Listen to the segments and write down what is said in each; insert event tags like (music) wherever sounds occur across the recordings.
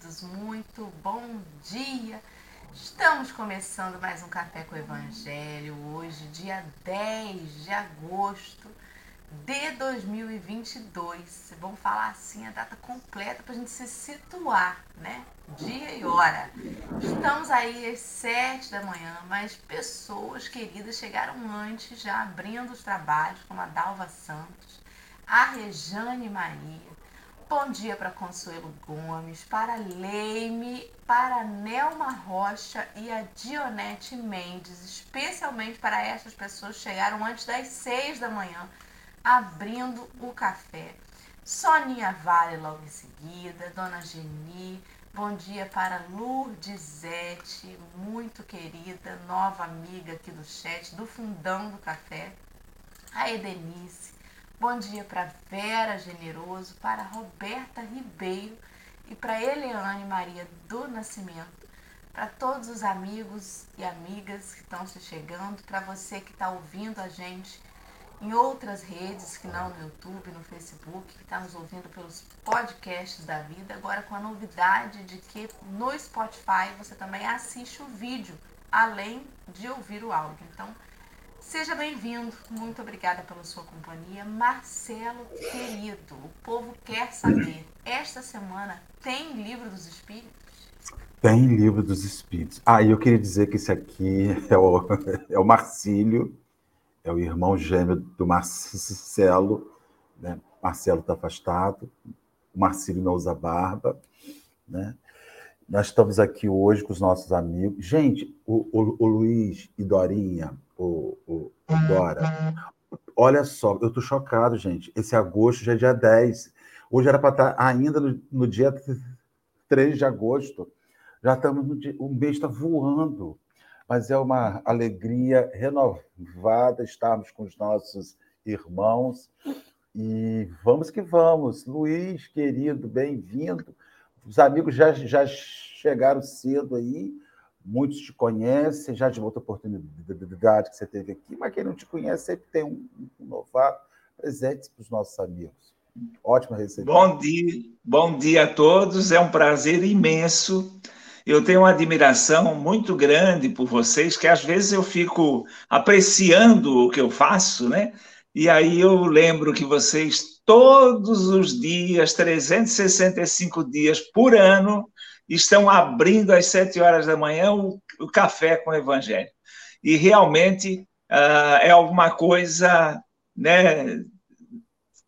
queridos, muito bom dia. Estamos começando mais um Café com o Evangelho hoje, dia 10 de agosto de 2022. Vamos falar assim a data completa para a gente se situar, né? Dia e hora. Estamos aí às 7 da manhã, mas pessoas queridas chegaram antes, já abrindo os trabalhos, como a Dalva Santos a Rejane Maria. Bom dia para Consuelo Gomes, para Leime, para Nelma Rocha e a Dionete Mendes, especialmente para estas pessoas que chegaram antes das seis da manhã, abrindo o café. Soninha Vale logo em seguida, Dona Geni, bom dia para Lourdesete, muito querida, nova amiga aqui do chat, do fundão do café. A Edenice, Bom dia para Vera Generoso, para Roberta Ribeiro e para Eliane Maria do Nascimento, para todos os amigos e amigas que estão se chegando, para você que está ouvindo a gente em outras redes, que não no YouTube, no Facebook, que está nos ouvindo pelos podcasts da vida, agora com a novidade de que no Spotify você também assiste o vídeo, além de ouvir o áudio. Então, Seja bem-vindo, muito obrigada pela sua companhia. Marcelo, querido, o povo quer saber, esta semana tem Livro dos Espíritos? Tem Livro dos Espíritos. Ah, e eu queria dizer que esse aqui é o, (laughs) é o Marcílio, é o irmão gêmeo do Marcelo. Né? Marcelo está afastado, o Marcílio não usa barba. Né? Nós estamos aqui hoje com os nossos amigos. Gente, o, o, o Luiz e Dorinha, o, o, Dora. Olha só, eu tô chocado, gente. Esse agosto já é dia 10. Hoje era para estar ainda no, no, dia 3 de agosto. Já estamos no dia, o mês está voando. Mas é uma alegria renovada estarmos com os nossos irmãos. E vamos que vamos. Luiz, querido, bem-vindo. Os amigos já, já chegaram cedo aí. Muitos te conhecem, já de outra oportunidade que você teve aqui, mas quem não te conhece sempre tem um, um novato. Presente para os nossos amigos. Ótima receita. Bom dia, bom dia a todos. É um prazer imenso. Eu tenho uma admiração muito grande por vocês, que às vezes eu fico apreciando o que eu faço, né? E aí eu lembro que vocês todos os dias, 365 dias por ano, estão abrindo às sete horas da manhã o, o café com o Evangelho. E realmente uh, é alguma coisa né,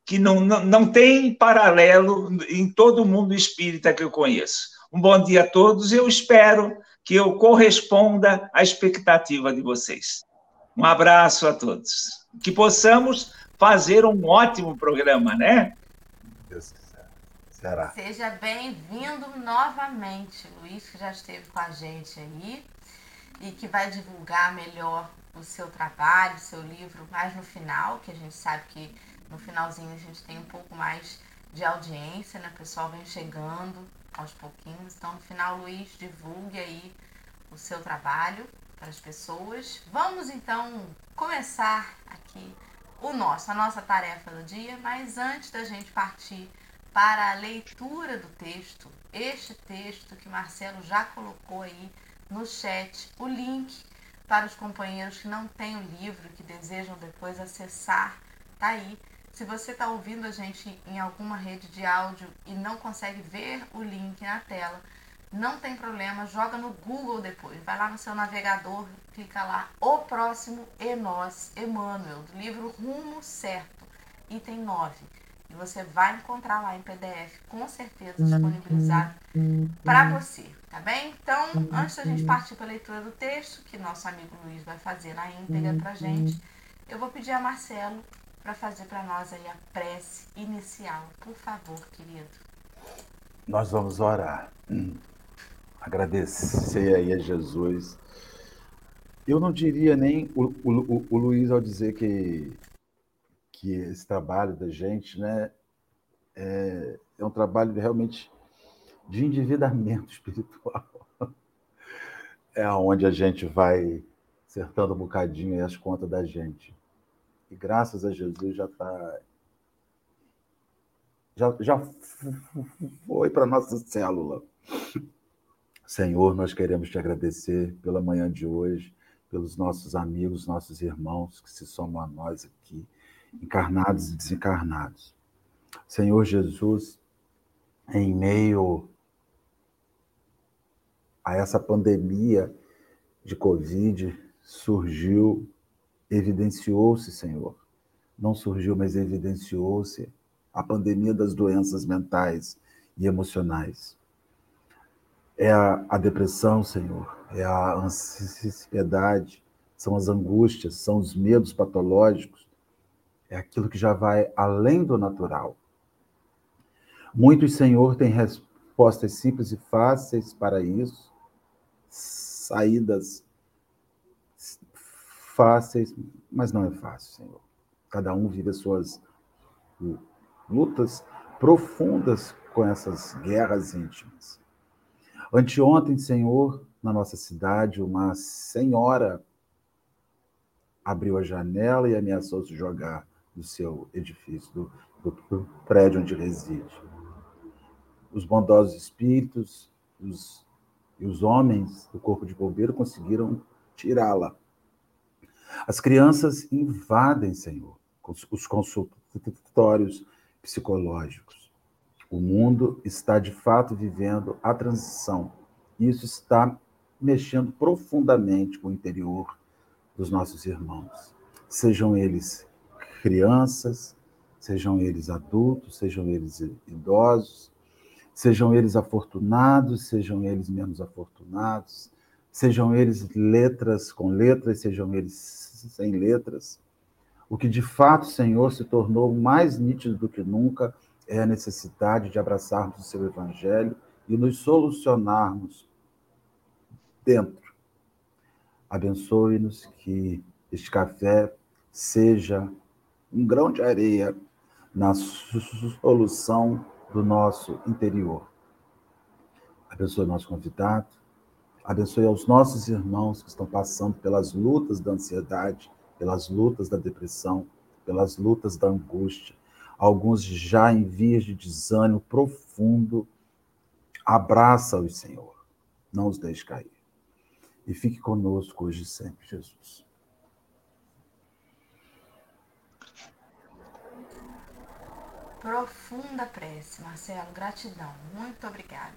que não, não, não tem paralelo em todo o mundo espírita que eu conheço. Um bom dia a todos e eu espero que eu corresponda à expectativa de vocês. Um abraço a todos. Que possamos fazer um ótimo programa, né? Deus Será? Seja bem-vindo novamente, Luiz, que já esteve com a gente aí e que vai divulgar melhor o seu trabalho, o seu livro mais no final, que a gente sabe que no finalzinho a gente tem um pouco mais de audiência, né? O pessoal vem chegando aos pouquinhos. Então, no final, Luiz, divulgue aí o seu trabalho para as pessoas. Vamos então começar aqui o nosso, a nossa tarefa do dia, mas antes da gente partir para a leitura do texto, este texto que Marcelo já colocou aí no chat, o link para os companheiros que não têm o livro, que desejam depois acessar, tá aí. Se você está ouvindo a gente em alguma rede de áudio e não consegue ver o link na tela, não tem problema, joga no Google depois. Vai lá no seu navegador, clica lá, O Próximo e Nós, Emmanuel, do livro Rumo Certo, item 9 e você vai encontrar lá em PDF, com certeza disponibilizado para você, tá bem? Então, antes da gente partir para a leitura do texto, que nosso amigo Luiz vai fazer na íntegra para gente, eu vou pedir a Marcelo para fazer para nós aí a prece inicial. Por favor, querido. Nós vamos orar. Agradecer aí a Jesus. Eu não diria nem o, o, o Luiz ao dizer que que esse trabalho da gente né, é, é um trabalho realmente de endividamento (laughs) espiritual. É onde a gente vai acertando um bocadinho as contas da gente. E graças a Jesus já está já, já foi para nossa célula. Senhor, nós queremos te agradecer pela manhã de hoje, pelos nossos amigos, nossos irmãos que se somam a nós aqui, encarnados e desencarnados. Senhor Jesus, em meio a essa pandemia de Covid, surgiu, evidenciou-se, Senhor. Não surgiu, mas evidenciou-se a pandemia das doenças mentais e emocionais. É a, a depressão, Senhor, é a ansiedade, são as angústias, são os medos patológicos, é aquilo que já vai além do natural. Muitos, Senhor, têm respostas simples e fáceis para isso, saídas fáceis, mas não é fácil, Senhor. Cada um vive as suas lutas profundas com essas guerras íntimas. Anteontem, Senhor, na nossa cidade, uma senhora abriu a janela e ameaçou se jogar do seu edifício, do, do prédio onde reside. Os bondosos espíritos os, e os homens do corpo de bombeiro conseguiram tirá-la. As crianças invadem, Senhor, os consultórios psicológicos. O mundo está de fato vivendo a transição. Isso está mexendo profundamente com o interior dos nossos irmãos. Sejam eles crianças, sejam eles adultos, sejam eles idosos, sejam eles afortunados, sejam eles menos afortunados, sejam eles letras com letras, sejam eles sem letras. O que de fato, Senhor, se tornou mais nítido do que nunca é a necessidade de abraçarmos o seu evangelho e nos solucionarmos dentro. Abençoe-nos que este café seja um grão de areia na solução do nosso interior. Abençoe nosso convidado, abençoe aos nossos irmãos que estão passando pelas lutas da ansiedade, pelas lutas da depressão, pelas lutas da angústia, alguns já em vias de desânimo profundo. Abraça-os, Senhor, não os deixe cair. E fique conosco hoje e sempre, Jesus. Profunda prece, Marcelo, gratidão, muito obrigada.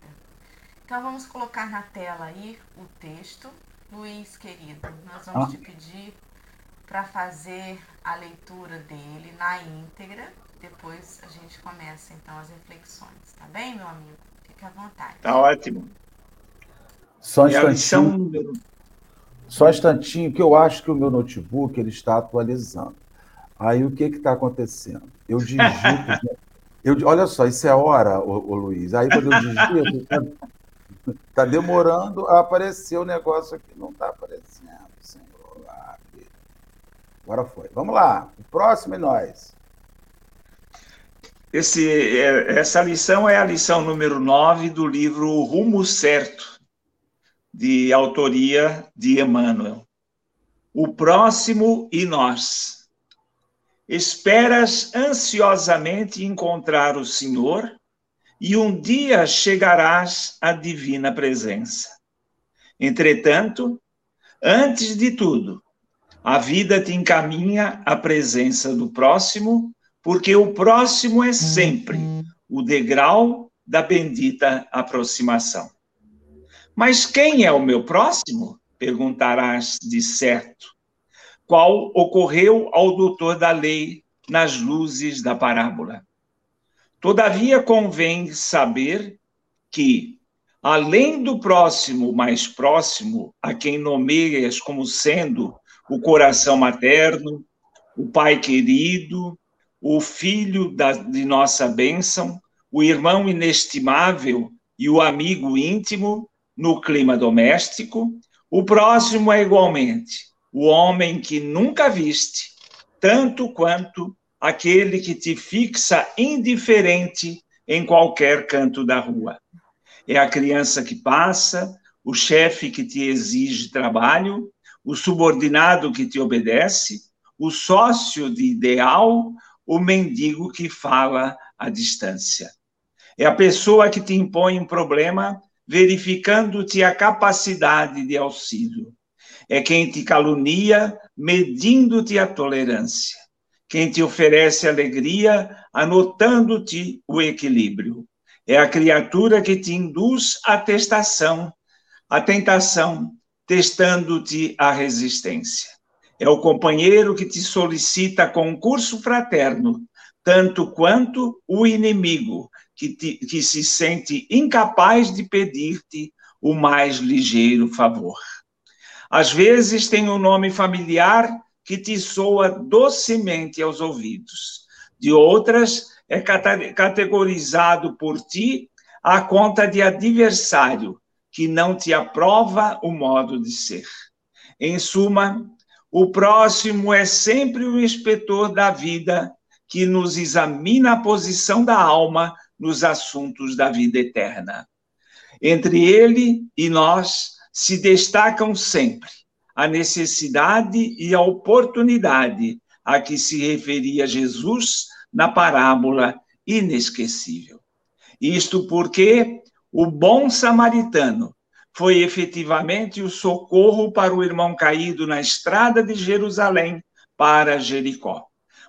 Então vamos colocar na tela aí o texto. Luiz, querido, nós vamos ah. te pedir para fazer a leitura dele na íntegra. Depois a gente começa então as reflexões, tá bem, meu amigo? Fique à vontade. Tá ótimo. Só um instantinho. Só um instantinho, que eu acho que o meu notebook ele está atualizando. Aí o que está acontecendo? Eu digito. (laughs) eu, olha só, isso é hora, ô, ô Luiz. Aí quando eu digito, está tá demorando a aparecer o negócio aqui. Não está aparecendo. Agora foi. Vamos lá. O próximo é nós. Esse, é, essa lição é a lição número 9 do livro Rumo Certo, de autoria de Emmanuel. O próximo e nós. Esperas ansiosamente encontrar o Senhor e um dia chegarás à divina presença. Entretanto, antes de tudo, a vida te encaminha à presença do próximo, porque o próximo é sempre o degrau da bendita aproximação. Mas quem é o meu próximo? Perguntarás de certo. Qual ocorreu ao doutor da lei nas luzes da parábola. Todavia convém saber que, além do próximo mais próximo, a quem nomeias como sendo o coração materno, o pai querido, o filho da, de nossa bênção, o irmão inestimável e o amigo íntimo no clima doméstico. O próximo é igualmente o homem que nunca viste, tanto quanto aquele que te fixa indiferente em qualquer canto da rua. É a criança que passa, o chefe que te exige trabalho, o subordinado que te obedece, o sócio de ideal, o mendigo que fala à distância. É a pessoa que te impõe um problema, verificando-te a capacidade de auxílio. É quem te calunia, medindo-te a tolerância. Quem te oferece alegria, anotando-te o equilíbrio. É a criatura que te induz à testação, a tentação, testando-te a resistência. É o companheiro que te solicita concurso fraterno, tanto quanto o inimigo, que, te, que se sente incapaz de pedir-te o mais ligeiro favor. Às vezes tem um nome familiar que te soa docemente aos ouvidos. De outras, é categorizado por ti à conta de adversário, que não te aprova o modo de ser. Em suma, o próximo é sempre o inspetor da vida que nos examina a posição da alma nos assuntos da vida eterna. Entre ele e nós se destacam sempre a necessidade e a oportunidade a que se referia Jesus na parábola inesquecível. Isto porque o bom samaritano foi efetivamente o socorro para o irmão caído na estrada de Jerusalém para Jericó.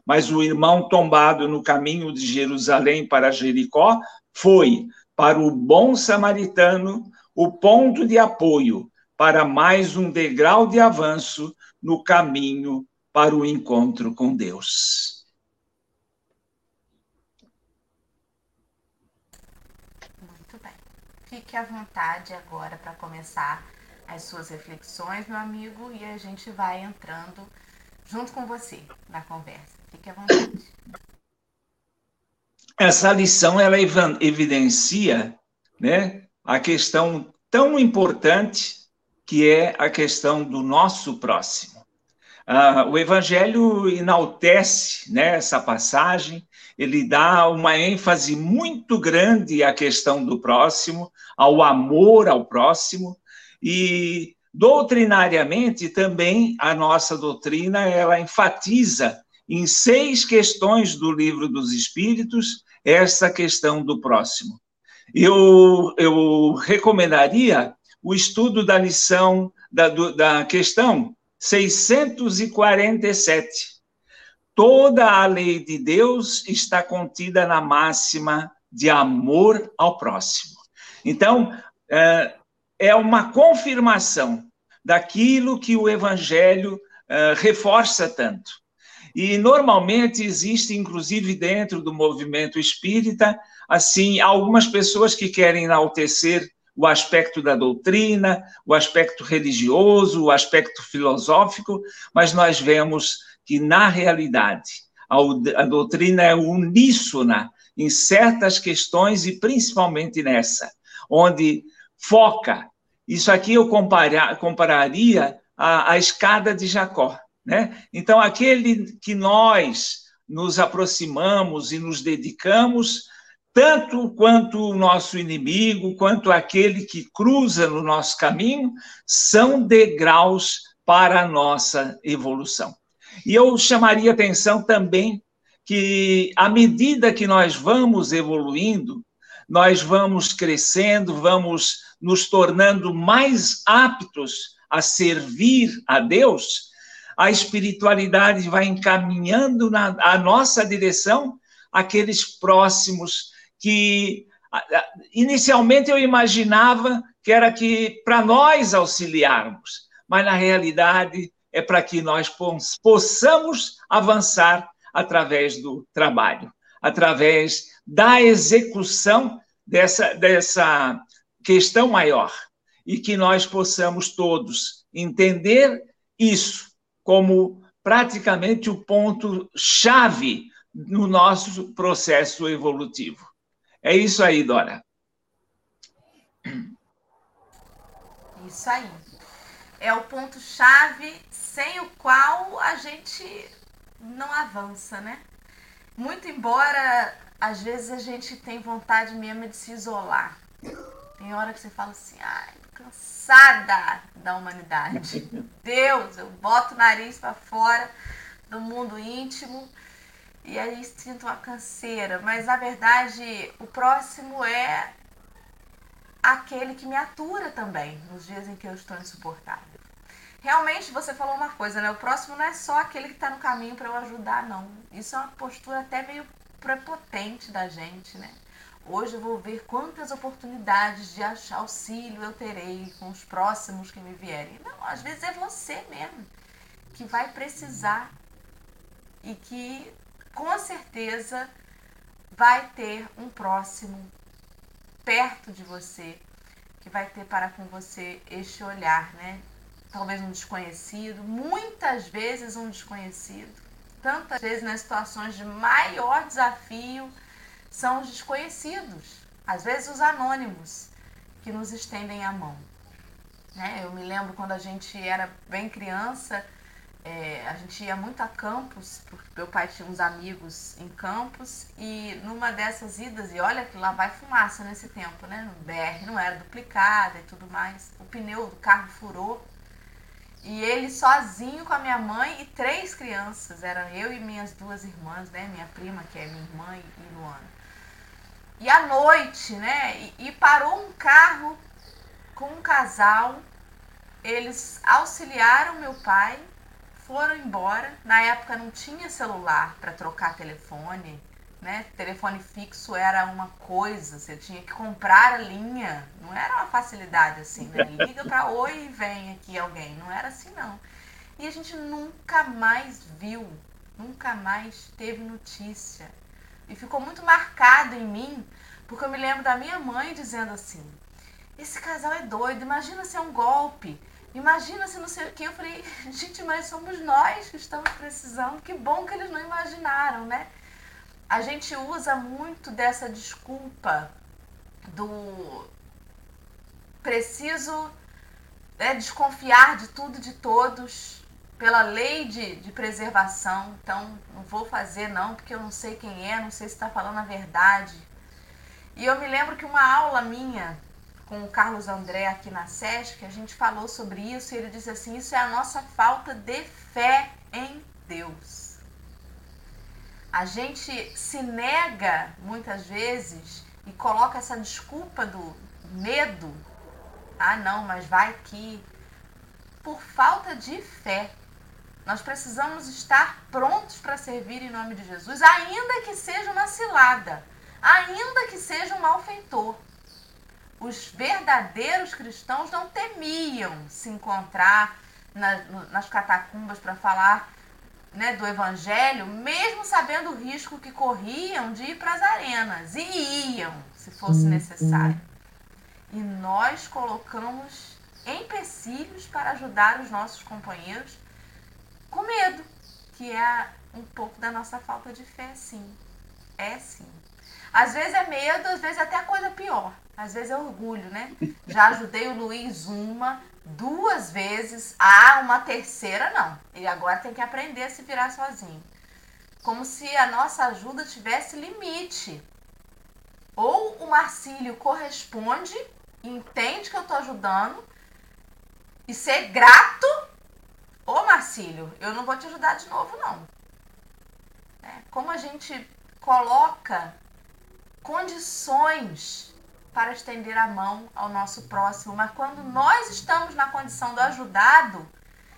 Mas o irmão tombado no caminho de Jerusalém para Jericó foi, para o bom samaritano, o ponto de apoio para mais um degrau de avanço no caminho para o encontro com Deus. Fique à vontade agora para começar as suas reflexões, meu amigo, e a gente vai entrando junto com você na conversa. Fique à vontade. Essa lição ela evidencia, né, a questão tão importante que é a questão do nosso próximo. Ah, o Evangelho enaltece né, essa passagem, ele dá uma ênfase muito grande à questão do próximo, ao amor ao próximo, e doutrinariamente também a nossa doutrina ela enfatiza em seis questões do livro dos Espíritos essa questão do próximo. Eu, eu recomendaria o estudo da lição, da, da questão 647. Toda a lei de Deus está contida na máxima de amor ao próximo. Então, é, é uma confirmação daquilo que o Evangelho é, reforça tanto. E normalmente existe, inclusive dentro do movimento espírita, assim, algumas pessoas que querem enaltecer o aspecto da doutrina, o aspecto religioso, o aspecto filosófico, mas nós vemos que, na realidade, a, doutrina é uníssona em certas questões e principalmente nessa, onde foca. Isso aqui eu comparar, compararia à, à escada de Jacó. Né? Então, aquele que nós nos aproximamos e nos dedicamos, tanto quanto o nosso inimigo, quanto aquele que cruza no nosso caminho, são degraus para a nossa evolução. E eu chamaria atenção também que, à medida que nós vamos evoluindo, nós vamos crescendo, vamos nos tornando mais aptos a servir a Deus, a espiritualidade vai encaminhando na a nossa direção aqueles próximos que inicialmente eu imaginava que era que para nós auxiliarmos, mas na realidade é para que nós possamos avançar através do trabalho, através da execução dessa, dessa questão maior, e que nós possamos todos entender isso como praticamente o ponto-chave no nosso processo evolutivo. É isso aí, Dora. Isso aí. É o ponto-chave sem o qual a gente não avança, né? Muito embora às vezes a gente tem vontade mesmo de se isolar. Tem hora que você fala assim, ai, cansada da humanidade. (laughs) Deus, eu boto o nariz para fora do mundo íntimo e aí sinto uma canseira, mas na verdade o próximo é aquele que me atura também nos dias em que eu estou insuportável. Realmente você falou uma coisa, né? O próximo não é só aquele que está no caminho para eu ajudar, não. Isso é uma postura até meio prepotente da gente, né? Hoje vou ver quantas oportunidades de achar auxílio eu terei com os próximos que me vierem. Não, às vezes é você mesmo que vai precisar e que com certeza vai ter um próximo perto de você que vai ter para com você este olhar, né? Talvez um desconhecido, muitas vezes um desconhecido. Tantas vezes nas situações de maior desafio são os desconhecidos, às vezes os anônimos, que nos estendem a mão. Né? Eu me lembro quando a gente era bem criança, é, a gente ia muito a Campos, porque meu pai tinha uns amigos em Campos, e numa dessas idas, e olha que lá vai fumaça nesse tempo, né? No BR não era duplicada e tudo mais. O pneu do carro furou. E ele sozinho com a minha mãe e três crianças, eram eu e minhas duas irmãs, né? Minha prima, que é minha irmã, e Luana. E à noite, né? E, e parou um carro com um casal. Eles auxiliaram meu pai, foram embora. Na época não tinha celular para trocar telefone, né? Telefone fixo era uma coisa, você tinha que comprar a linha. Não era uma facilidade assim, né? (laughs) Liga para oi e vem aqui alguém. Não era assim não. E a gente nunca mais viu, nunca mais teve notícia e ficou muito marcado em mim, porque eu me lembro da minha mãe dizendo assim: esse casal é doido, imagina se é um golpe, imagina se não sei o que. Eu falei, (laughs) gente, mas somos nós que estamos precisando, que bom que eles não imaginaram, né? A gente usa muito dessa desculpa do preciso é, desconfiar de tudo e de todos pela lei de, de preservação, então não vou fazer não, porque eu não sei quem é, não sei se está falando a verdade. E eu me lembro que uma aula minha com o Carlos André aqui na SESC, a gente falou sobre isso e ele disse assim, isso é a nossa falta de fé em Deus. A gente se nega muitas vezes e coloca essa desculpa do medo. Ah, não, mas vai que por falta de fé. Nós precisamos estar prontos para servir em nome de Jesus, ainda que seja uma cilada, ainda que seja um malfeitor. Os verdadeiros cristãos não temiam se encontrar na, nas catacumbas para falar né, do evangelho, mesmo sabendo o risco que corriam de ir para as arenas, e iam, se fosse necessário. E nós colocamos empecilhos para ajudar os nossos companheiros com medo, que é um pouco da nossa falta de fé, sim. É sim. Às vezes é medo, às vezes é até coisa pior. Às vezes é orgulho, né? Já ajudei o Luiz uma, duas vezes. Ah, uma terceira não. Ele agora tem que aprender a se virar sozinho. Como se a nossa ajuda tivesse limite. Ou o Marcílio corresponde, entende que eu estou ajudando, e ser grato Ô Marcílio, eu não vou te ajudar de novo, não. É, como a gente coloca condições para estender a mão ao nosso próximo, mas quando nós estamos na condição do ajudado,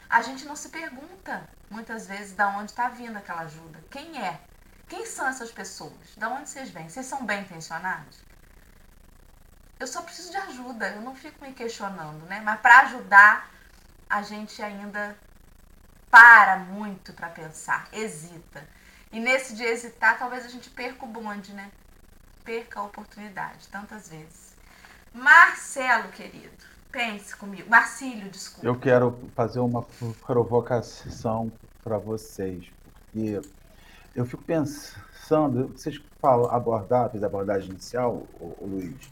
a gente não se pergunta muitas vezes de onde está vindo aquela ajuda. Quem é? Quem são essas pessoas? De onde vocês vêm? Vocês são bem intencionados? Eu só preciso de ajuda, eu não fico me questionando, né? Mas para ajudar, a gente ainda para muito para pensar, hesita. E nesse de hesitar, talvez a gente perca o bonde, né? Perca a oportunidade, tantas vezes. Marcelo, querido, pense comigo. Marcílio, desculpa. Eu quero fazer uma provocação para vocês, porque eu fico pensando, vocês falam abordar, fez a abordagem inicial, o, o Luiz.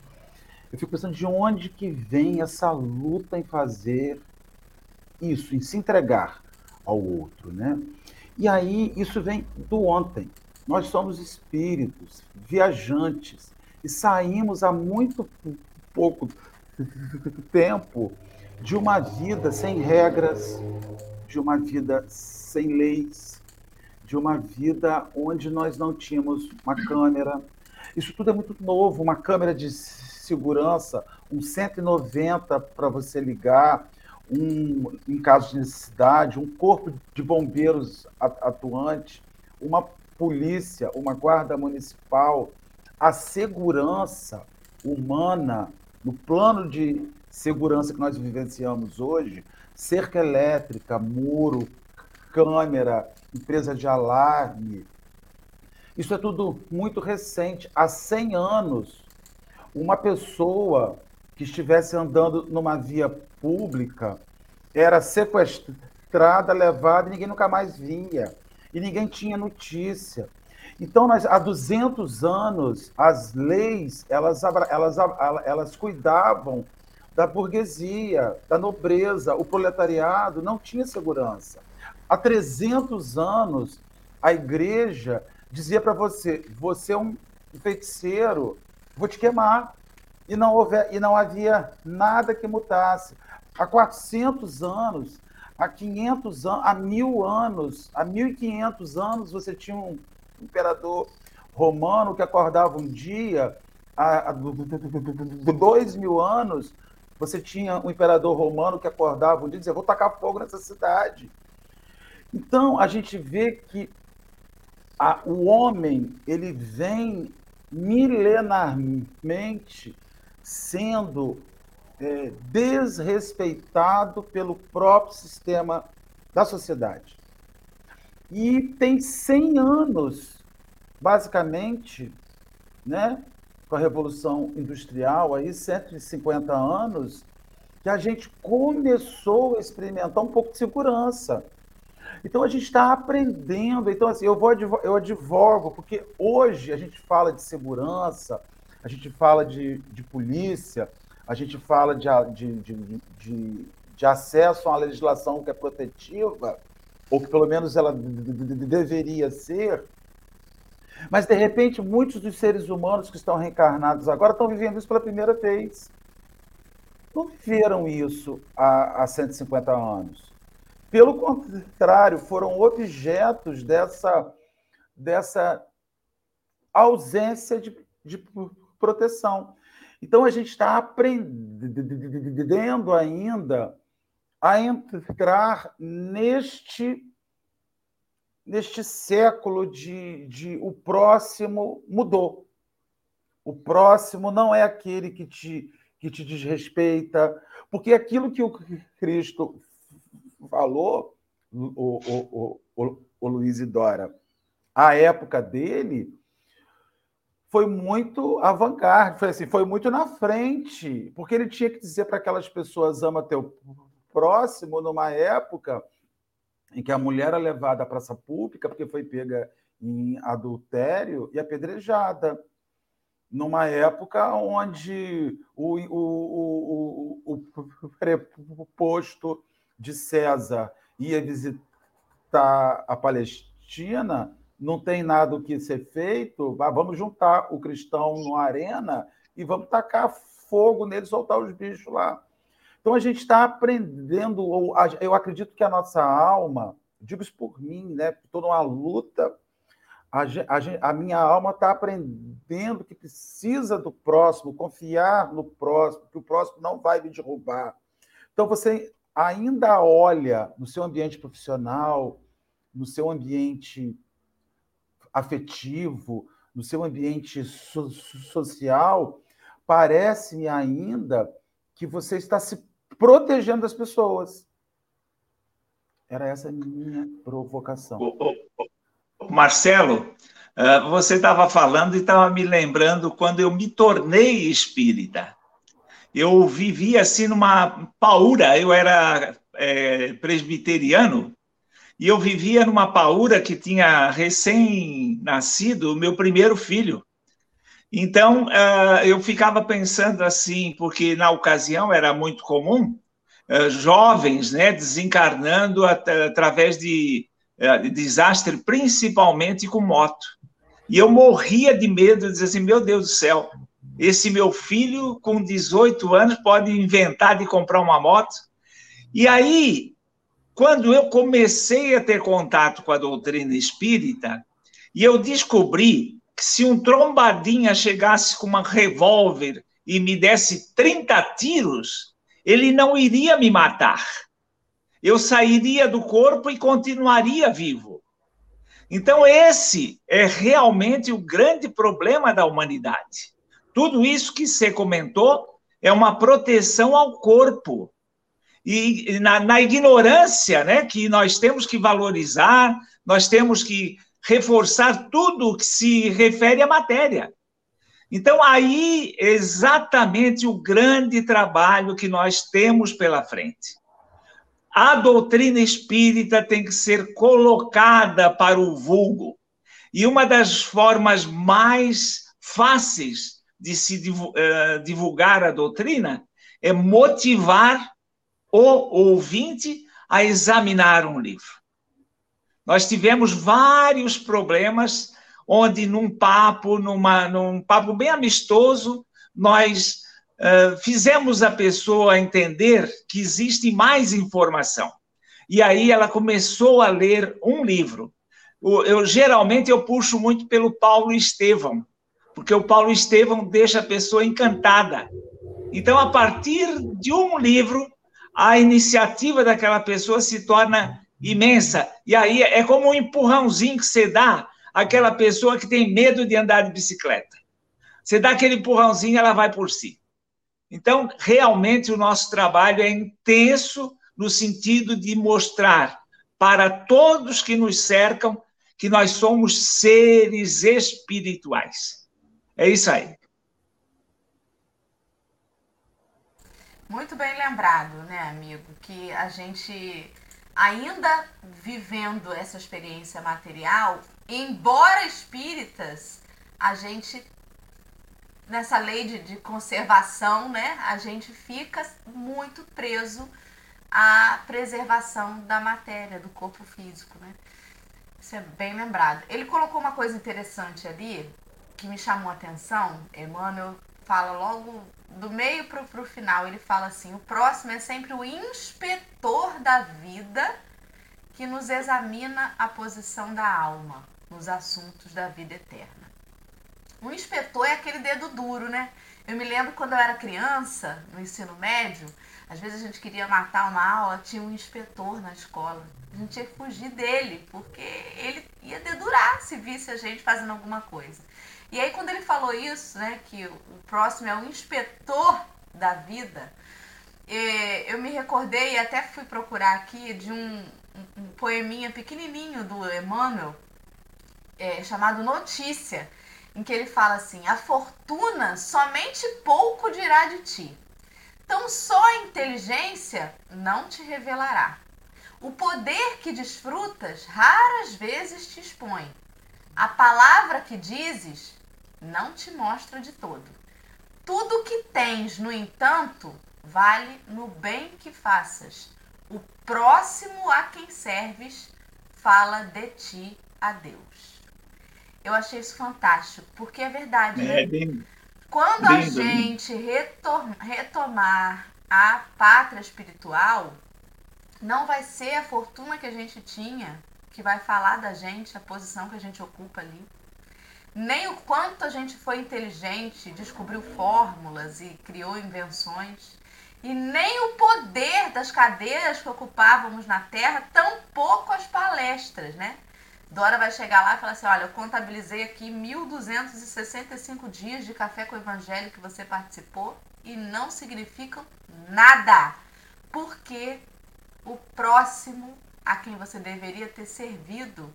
Eu fico pensando de onde que vem essa luta em fazer isso, em se entregar ao outro, né? E aí isso vem do ontem. Nós somos espíritos viajantes e saímos há muito pouco (laughs) tempo de uma vida sem regras, de uma vida sem leis, de uma vida onde nós não tínhamos uma câmera. Isso tudo é muito novo, uma câmera de segurança, um 190 para você ligar, um, em caso de necessidade, um corpo de bombeiros atuante, uma polícia, uma guarda municipal, a segurança humana no plano de segurança que nós vivenciamos hoje, cerca elétrica, muro, câmera, empresa de alarme. Isso é tudo muito recente. Há 100 anos, uma pessoa que estivesse andando numa via pública era sequestrada, levada e ninguém nunca mais via. E ninguém tinha notícia. Então, nós, há 200 anos, as leis, elas, elas, elas cuidavam da burguesia, da nobreza, o proletariado não tinha segurança. Há 300 anos, a igreja dizia para você: você é um feiticeiro, vou te queimar. E não, houve, e não havia nada que mutasse. Há 400 anos, há 500 anos, há mil anos, há 1500 anos, você tinha um imperador romano que acordava um dia, há, dois mil anos, você tinha um imperador romano que acordava um dia e dizia: Vou tacar fogo nessa cidade. Então, a gente vê que a, o homem ele vem milenarmente sendo é, desrespeitado pelo próprio sistema da sociedade. E tem 100 anos, basicamente, né, com a Revolução Industrial, aí 150 anos, que a gente começou a experimentar um pouco de segurança. Então a gente está aprendendo. Então, assim, eu vou eu advogo, porque hoje a gente fala de segurança, a gente fala de, de polícia, a gente fala de, de, de, de, acesso a uma legislação que é protetiva, ou que pelo menos ela deveria ser, mas, de repente, muitos dos seres humanos que estão reencarnados agora estão vivendo isso pela primeira vez. Não viveram isso há, há 150 anos. Pelo contrário, foram objetos dessa, dessa ausência de, de proteção. Então, a gente está aprendendo ainda a entrar neste neste século de, de o próximo mudou. O próximo não é aquele que te, que te desrespeita, porque aquilo que o Cristo falou, o, o, o, o Luiz e Dora, a época dele foi muito avant-garde, foi assim, foi muito na frente, porque ele tinha que dizer para aquelas pessoas ama teu próximo numa época em que a mulher é levada à praça pública porque foi pega em adultério e apedrejada. Numa época onde o, o, o, o preposto de César ia visitar a Palestina, não tem nada o que ser feito, vamos juntar o cristão numa arena e vamos tacar fogo nele, soltar os bichos lá. Então a gente está aprendendo, eu acredito que a nossa alma, digo isso por mim, né? Estou numa luta, a, a, a minha alma está aprendendo que precisa do próximo, confiar no próximo, que o próximo não vai me derrubar. Então você ainda olha no seu ambiente profissional, no seu ambiente afetivo, no seu ambiente so social, parece-me ainda que você está se protegendo as pessoas. Era essa a minha provocação. O, o, Marcelo, uh, você estava falando e estava me lembrando quando eu me tornei espírita. Eu vivia assim numa paura, eu era é, presbiteriano, e eu vivia numa paura que tinha recém-nascido o meu primeiro filho. Então, uh, eu ficava pensando assim, porque na ocasião era muito comum uh, jovens né, desencarnando at através de, uh, de, desastre, principalmente com moto. E eu morria de medo, dizer assim: meu Deus do céu, esse meu filho com 18 anos pode inventar de comprar uma moto. E aí quando eu comecei a ter contato com a doutrina espírita, e eu descobri que se um trombadinha chegasse com uma revólver e me desse 30 tiros, ele não iria me matar. Eu sairia do corpo e continuaria vivo. Então, esse é realmente o grande problema da humanidade. Tudo isso que você comentou é uma proteção ao corpo. E na, na ignorância, né, que nós temos que valorizar, nós temos que reforçar tudo que se refere à matéria. Então, aí exatamente o grande trabalho que nós temos pela frente. A doutrina espírita tem que ser colocada para o vulgo. E uma das formas mais fáceis de se eh, divulgar a doutrina é motivar o ouvinte a examinar um livro. Nós tivemos vários problemas onde num papo, numa, num papo bem amistoso, nós uh, fizemos a pessoa entender que existe mais informação. E aí ela começou a ler um livro. Eu geralmente eu puxo muito pelo Paulo Estevão, porque o Paulo Estevão deixa a pessoa encantada. Então, a partir de um livro, a iniciativa daquela pessoa se torna imensa. E aí é como um empurrãozinho que você dá àquela pessoa que tem medo de andar de bicicleta. Você dá aquele empurrãozinho, ela vai por si. Então, realmente, o nosso trabalho é intenso no sentido de mostrar para todos que nos cercam que nós somos seres espirituais. É isso aí. Muito bem lembrado, né, amigo? Que a gente, ainda vivendo essa experiência material, embora espíritas, a gente, nessa lei de, de conservação, né, a gente fica muito preso à preservação da matéria, do corpo físico, né? Isso é bem lembrado. Ele colocou uma coisa interessante ali, que me chamou a atenção, Emmanuel fala logo do meio para o final, ele fala assim: o próximo é sempre o inspetor da vida que nos examina a posição da alma nos assuntos da vida eterna. O inspetor é aquele dedo duro, né? Eu me lembro quando eu era criança, no ensino médio, às vezes a gente queria matar uma aula, tinha um inspetor na escola. A gente tinha que fugir dele, porque ele ia dedurar se visse a gente fazendo alguma coisa. E aí, quando ele falou isso, né, que o próximo é o inspetor da vida, é, eu me recordei e até fui procurar aqui de um, um poeminha pequenininho do Emmanuel, é, chamado Notícia, em que ele fala assim: A fortuna somente pouco dirá de ti. Então, só a inteligência não te revelará. O poder que desfrutas raras vezes te expõe. A palavra que dizes não te mostra de todo. Tudo que tens, no entanto, vale no bem que faças. O próximo a quem serves fala de ti a Deus. Eu achei isso fantástico, porque é verdade, né? É bem, Quando bem, a gente retomar a pátria espiritual, não vai ser a fortuna que a gente tinha que vai falar da gente, a posição que a gente ocupa ali nem o quanto a gente foi inteligente, descobriu fórmulas e criou invenções, e nem o poder das cadeiras que ocupávamos na Terra, tampouco as palestras, né? Dora vai chegar lá e falar assim: olha, eu contabilizei aqui 1.265 dias de café com o evangelho que você participou e não significam nada, porque o próximo a quem você deveria ter servido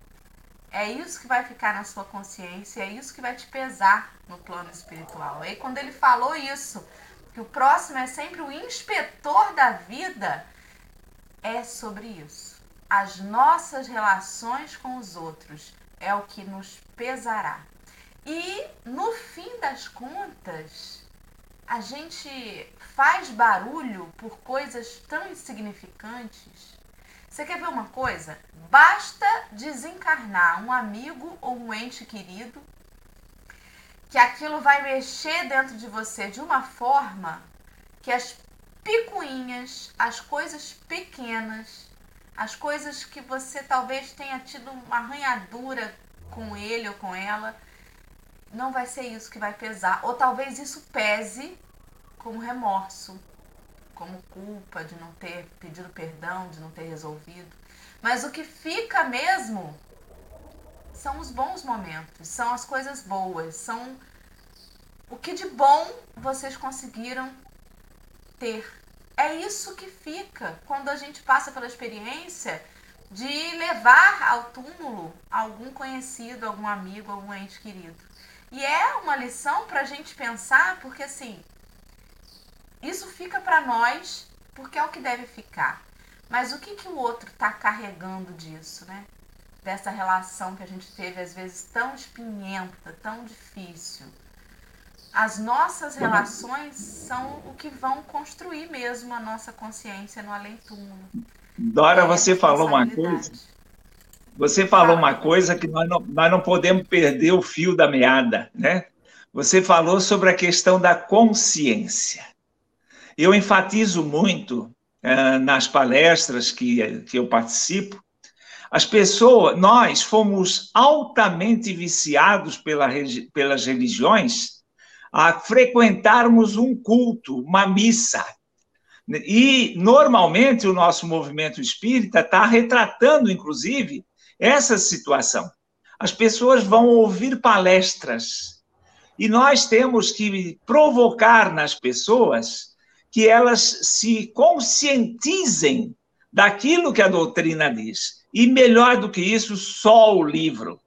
é isso que vai ficar na sua consciência, é isso que vai te pesar no plano espiritual. Aí quando ele falou isso, que o próximo é sempre o inspetor da vida, é sobre isso. As nossas relações com os outros é o que nos pesará. E no fim das contas, a gente faz barulho por coisas tão insignificantes você quer ver uma coisa? Basta desencarnar um amigo ou um ente querido que aquilo vai mexer dentro de você de uma forma que as picuinhas, as coisas pequenas as coisas que você talvez tenha tido uma arranhadura com ele ou com ela, não vai ser isso que vai pesar. Ou talvez isso pese como remorso, como culpa de não ter pedido perdão, de não ter resolvido. Mas o que fica mesmo são os bons momentos, são as coisas boas, são o que de bom vocês conseguiram ter. É isso que fica quando a gente passa pela experiência de levar ao túmulo algum conhecido, algum amigo, algum ente querido. E é uma lição para a gente pensar, porque assim, isso fica para nós, porque é o que deve ficar. Mas o que, que o outro está carregando disso, né? Dessa relação que a gente teve, às vezes, tão espinhenta, tão difícil. As nossas relações são o que vão construir mesmo a nossa consciência no além-túmulo. Dora, é você falou uma coisa. Você falou uma coisa que nós não, nós não podemos perder o fio da meada, né? Você falou sobre a questão da consciência. Eu enfatizo muito uh, nas palestras que, que eu participo, as pessoas, nós fomos altamente viciados pela, pelas religiões a frequentarmos um culto, uma missa. E, normalmente, o nosso movimento espírita está retratando, inclusive, essa situação. As pessoas vão ouvir palestras e nós temos que provocar nas pessoas que elas se conscientizem daquilo que a doutrina diz. E melhor do que isso, só o livro.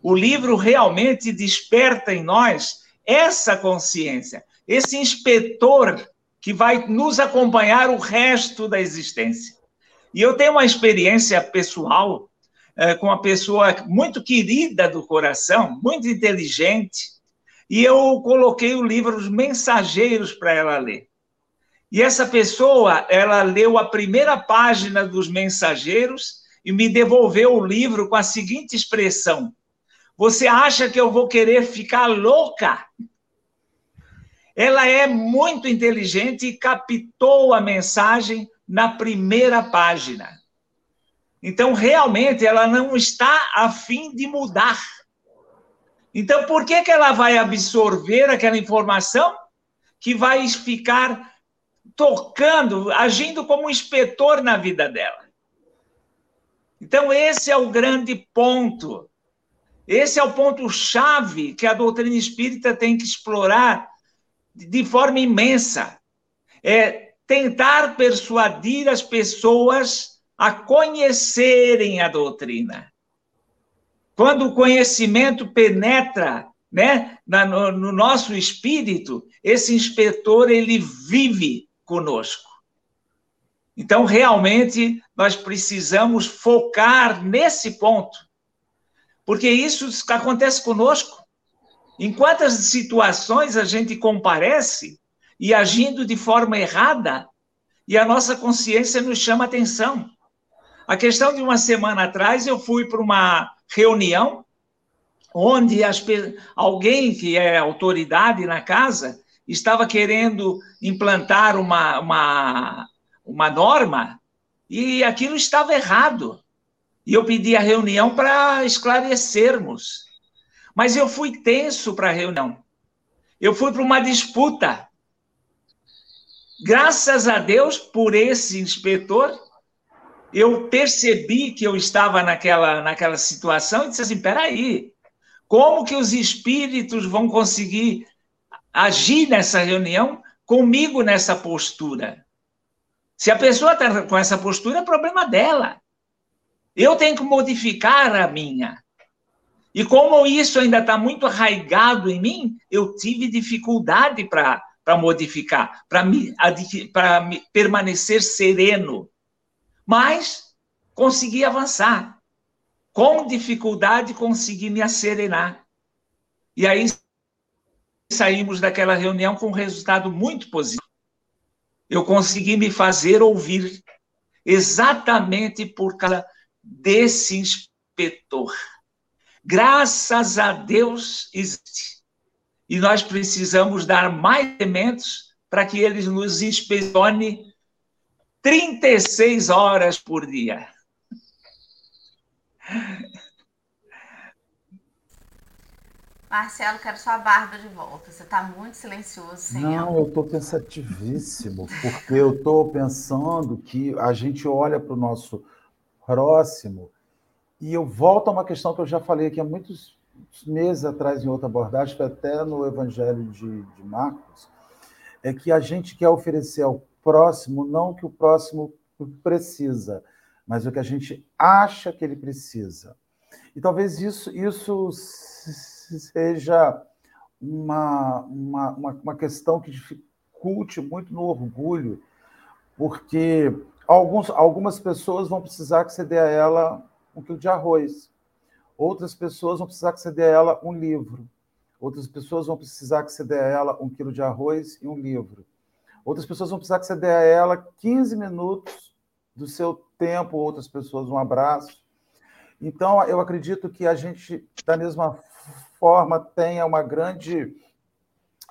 O livro realmente desperta em nós essa consciência, esse inspetor que vai nos acompanhar o resto da existência. E eu tenho uma experiência pessoal é, com uma pessoa muito querida do coração, muito inteligente, e eu coloquei o livro Os Mensageiros para ela ler. E essa pessoa, ela leu a primeira página dos Mensageiros e me devolveu o livro com a seguinte expressão: Você acha que eu vou querer ficar louca? Ela é muito inteligente e captou a mensagem na primeira página. Então, realmente, ela não está a fim de mudar. Então, por que, que ela vai absorver aquela informação que vai ficar tocando, agindo como um inspetor na vida dela. Então, esse é o grande ponto. Esse é o ponto-chave que a doutrina espírita tem que explorar de forma imensa. É tentar persuadir as pessoas a conhecerem a doutrina. Quando o conhecimento penetra né, no, no nosso espírito, esse inspetor ele vive conosco. Então, realmente, nós precisamos focar nesse ponto, porque isso acontece conosco. Em quantas situações a gente comparece e agindo de forma errada, e a nossa consciência nos chama atenção. A questão de uma semana atrás, eu fui para uma reunião onde as, alguém que é autoridade na casa estava querendo implantar uma, uma, uma norma e aquilo estava errado. E eu pedi a reunião para esclarecermos. Mas eu fui tenso para a reunião. Eu fui para uma disputa. Graças a Deus por esse inspetor, eu percebi que eu estava naquela, naquela situação e disse assim: peraí, como que os espíritos vão conseguir agir nessa reunião comigo nessa postura. Se a pessoa está com essa postura, é problema dela. Eu tenho que modificar a minha. E como isso ainda está muito arraigado em mim, eu tive dificuldade para modificar, para permanecer sereno. Mas consegui avançar. Com dificuldade, consegui me acerenar. E aí saímos daquela reunião com um resultado muito positivo. Eu consegui me fazer ouvir exatamente por causa desse inspetor. Graças a Deus existe. E nós precisamos dar mais elementos para que ele nos inspecione 36 horas por dia. Marcelo, quero sua barba de volta. Você está muito silencioso, senhor. Não, eu estou pensativíssimo, porque eu estou pensando que a gente olha para o nosso próximo e eu volto a uma questão que eu já falei aqui há muitos meses atrás em outra abordagem, foi até no Evangelho de, de Marcos, é que a gente quer oferecer ao próximo não o que o próximo precisa, mas o que a gente acha que ele precisa. E talvez isso, isso seja uma, uma, uma, questão que dificulte muito no orgulho, porque alguns, algumas pessoas vão precisar que você dê a ela um quilo de arroz, outras pessoas vão precisar que você dê a ela um livro, outras pessoas vão precisar que você dê a ela um quilo de arroz e um livro, outras pessoas vão precisar que você dê a ela 15 minutos do seu tempo, outras pessoas um abraço. Então, eu acredito que a gente, da mesma forma, tenha uma grande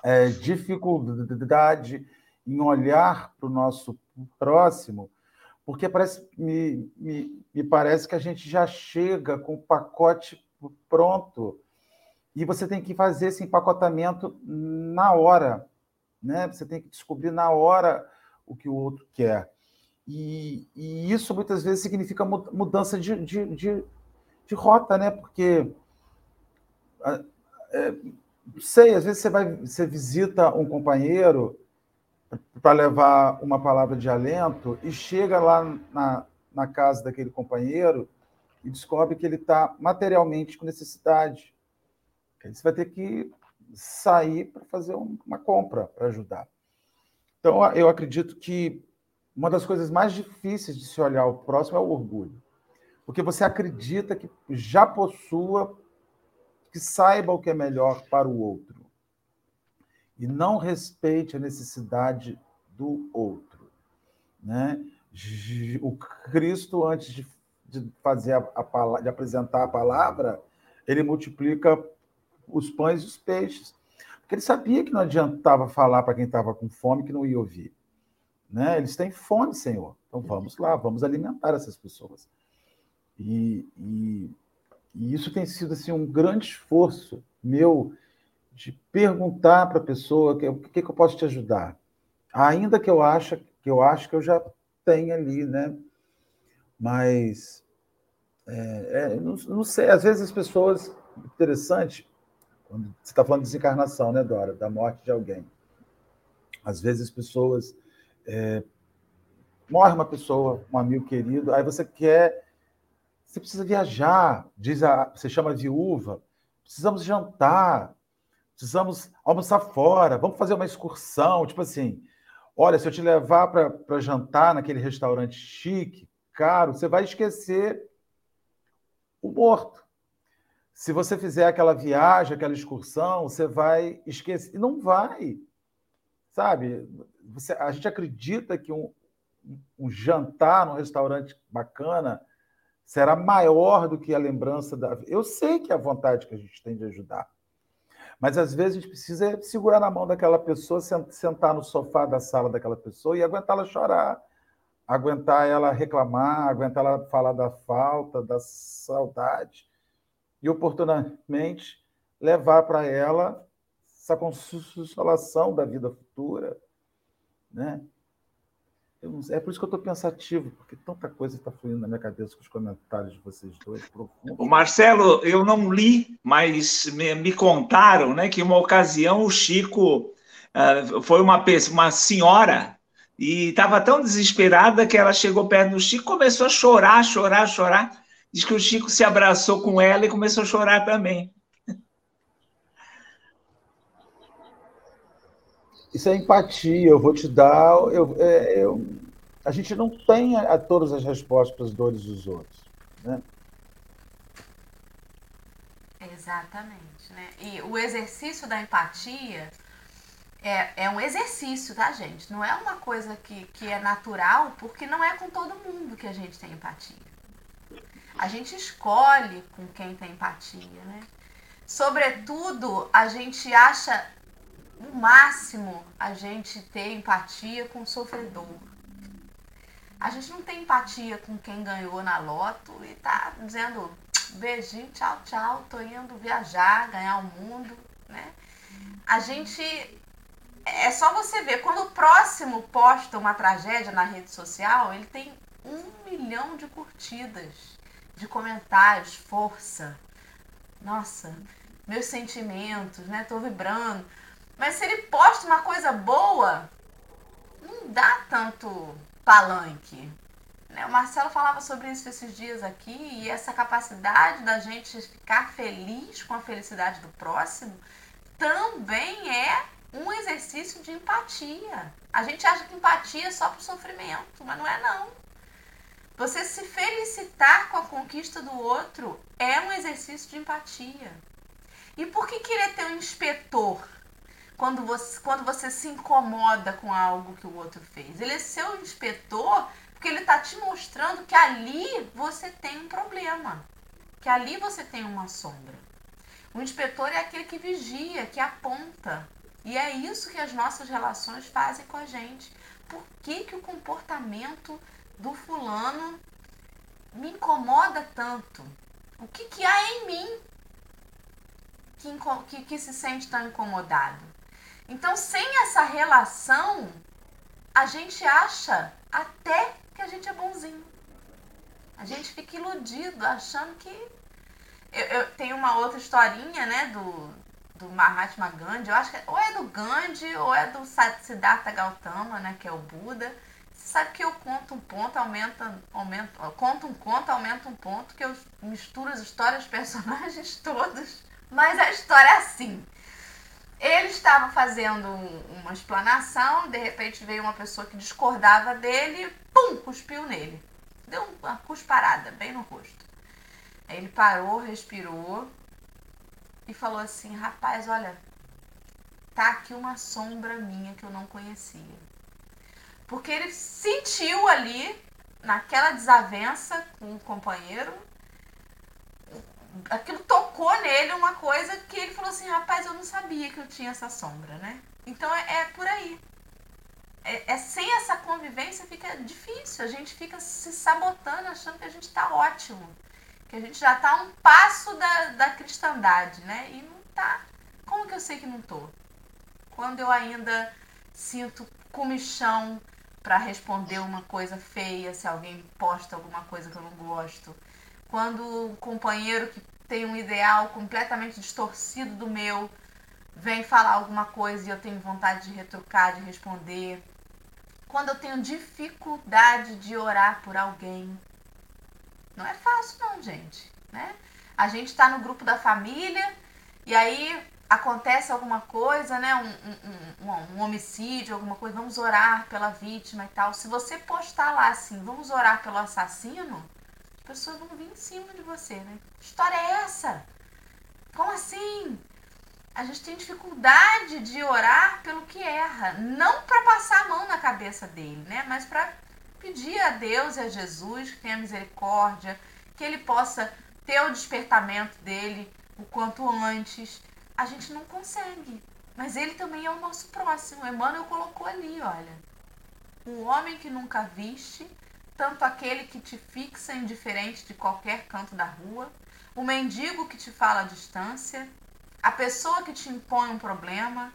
é, dificuldade em olhar para o nosso próximo, porque parece, me, me, me parece que a gente já chega com o pacote pronto e você tem que fazer esse empacotamento na hora, né? Você tem que descobrir na hora o que o outro quer. E, e isso muitas vezes significa mudança de, de, de, de rota, né? Porque é, sei, às vezes você vai, você visita um companheiro para levar uma palavra de alento e chega lá na, na casa daquele companheiro e descobre que ele está materialmente com necessidade. Aí você vai ter que sair para fazer uma compra para ajudar. Então, eu acredito que uma das coisas mais difíceis de se olhar o próximo é o orgulho. Porque você acredita que já possua, que saiba o que é melhor para o outro. E não respeite a necessidade do outro. Né? O Cristo, antes de, de fazer a, a, de apresentar a palavra, ele multiplica os pães e os peixes. Porque ele sabia que não adiantava falar para quem estava com fome que não ia ouvir. Né? Eles têm fome, Senhor. Então vamos lá, vamos alimentar essas pessoas. E, e, e isso tem sido assim, um grande esforço meu de perguntar para a pessoa que, o que, que eu posso te ajudar. Ainda que eu acho que eu acho que eu já tenho ali, né? Mas é, é, não, não, sei, às vezes as pessoas. Interessante, quando você está falando de desencarnação, né, Dora? Da morte de alguém. Às vezes as pessoas é, morre uma pessoa, um amigo querido, aí você quer, você precisa viajar, diz a, você chama a viúva, precisamos jantar, precisamos almoçar fora, vamos fazer uma excursão, tipo assim, olha, se eu te levar para jantar naquele restaurante chique, caro, você vai esquecer o morto. Se você fizer aquela viagem, aquela excursão, você vai esquecer. E não vai. Sabe? Você, a gente acredita que um, um jantar num restaurante bacana será maior do que a lembrança da. Eu sei que é a vontade que a gente tem de ajudar. Mas às vezes a gente precisa segurar na mão daquela pessoa, sentar no sofá da sala daquela pessoa e aguentá-la chorar, aguentar ela reclamar, aguentar ela falar da falta, da saudade, e oportunamente levar para ela essa consolação da vida futura, né? É por isso que eu estou pensativo, porque tanta coisa está fluindo na minha cabeça com os comentários de vocês dois. Profundo. O Marcelo, eu não li, mas me, me contaram né, que uma ocasião o Chico uh, foi uma, uma senhora e estava tão desesperada que ela chegou perto do Chico começou a chorar, chorar, chorar. Diz que o Chico se abraçou com ela e começou a chorar também. Isso é empatia. Eu vou te dar. Eu, é, eu, a gente não tem a, a todas as respostas para as dores dos outros. Né? Exatamente. Né? E o exercício da empatia é, é um exercício, tá, gente? Não é uma coisa que, que é natural, porque não é com todo mundo que a gente tem empatia. A gente escolhe com quem tem empatia, né? Sobretudo, a gente acha no máximo, a gente ter empatia com o sofredor. A gente não tem empatia com quem ganhou na loto e tá dizendo, beijinho, tchau, tchau, tô indo viajar, ganhar o mundo, né? A gente é só você ver, quando o próximo posta uma tragédia na rede social, ele tem um milhão de curtidas, de comentários, força. Nossa, meus sentimentos, né? Tô vibrando. Mas se ele posta uma coisa boa, não dá tanto palanque. Né? O Marcelo falava sobre isso esses dias aqui, e essa capacidade da gente ficar feliz com a felicidade do próximo também é um exercício de empatia. A gente acha que empatia é só para o sofrimento, mas não é não. Você se felicitar com a conquista do outro é um exercício de empatia. E por que querer ter um inspetor quando você, quando você se incomoda com algo que o outro fez? Ele é seu inspetor porque ele está te mostrando que ali você tem um problema, que ali você tem uma sombra. O inspetor é aquele que vigia, que aponta. E é isso que as nossas relações fazem com a gente. Por que, que o comportamento do fulano me incomoda tanto? O que, que há em mim que, que, que se sente tão incomodado? Então, sem essa relação, a gente acha até que a gente é bonzinho. A gente fica iludido, achando que. Eu, eu tenho uma outra historinha, né, do, do Mahatma Gandhi, eu acho que ou é do Gandhi ou é do Siddhartha Gautama, né, que é o Buda. Você sabe que eu conto um ponto, aumenta, aumenta, conto um conto, aumenta um ponto, que eu misturo as histórias, (laughs) personagens todos. Mas a história é assim. Ele estava fazendo uma explanação, de repente veio uma pessoa que discordava dele, pum, cuspiu nele. Deu uma cusparada bem no rosto. Aí ele parou, respirou, e falou assim: Rapaz, olha, tá aqui uma sombra minha que eu não conhecia. Porque ele sentiu ali, naquela desavença com o companheiro, aquilo tocou nele uma coisa que ele falou assim: Rapaz, eu não sabia que eu tinha essa sombra, né? Então é, é por aí. É, é, sem essa convivência fica difícil, a gente fica se sabotando achando que a gente está ótimo que a gente já está um passo da, da cristandade, né? E não tá. Como que eu sei que não tô? Quando eu ainda sinto comichão para responder uma coisa feia, se alguém posta alguma coisa que eu não gosto. Quando o companheiro que tem um ideal completamente distorcido do meu vem falar alguma coisa e eu tenho vontade de retrucar, de responder. Quando eu tenho dificuldade de orar por alguém, não é fácil não, gente, né? A gente está no grupo da família e aí acontece alguma coisa, né? Um, um, um, um, homicídio, alguma coisa, vamos orar pela vítima e tal. Se você postar lá assim, vamos orar pelo assassino, as pessoas vão vir em cima de você, né? História é essa? Como assim? A gente tem dificuldade de orar pelo que erra, não para passar a mão na cabeça dele, né? Mas para pedir a Deus e a Jesus que tenha misericórdia, que ele possa ter o despertamento dele o quanto antes. A gente não consegue. Mas ele também é o nosso próximo. Emmanuel colocou ali, olha. O homem que nunca viste, tanto aquele que te fixa indiferente de qualquer canto da rua, o mendigo que te fala à distância, a pessoa que te impõe um problema,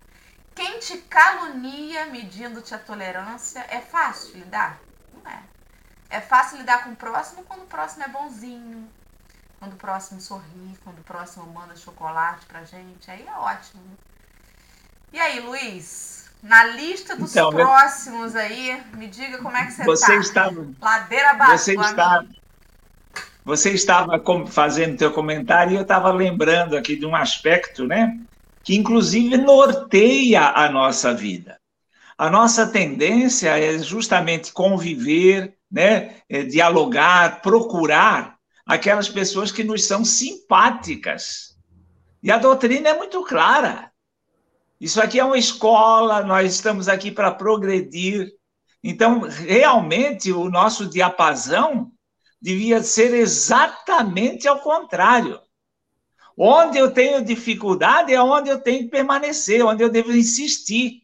quem te calunia medindo-te a tolerância, é fácil lidar? é. É fácil lidar com o próximo quando o próximo é bonzinho, quando o próximo sorri, quando o próximo manda chocolate pra gente. Aí é ótimo. E aí, Luiz? Na lista dos então, próximos aí, me diga como é que você, você tá. Estava, Ladeira abaixo. Você está, você estava fazendo teu comentário e eu estava lembrando aqui de um aspecto, né? Que inclusive norteia a nossa vida. A nossa tendência é justamente conviver, né, é dialogar, procurar aquelas pessoas que nos são simpáticas. E a doutrina é muito clara. Isso aqui é uma escola, nós estamos aqui para progredir. Então, realmente, o nosso diapasão devia ser exatamente ao contrário. Onde eu tenho dificuldade é onde eu tenho que permanecer, onde eu devo insistir.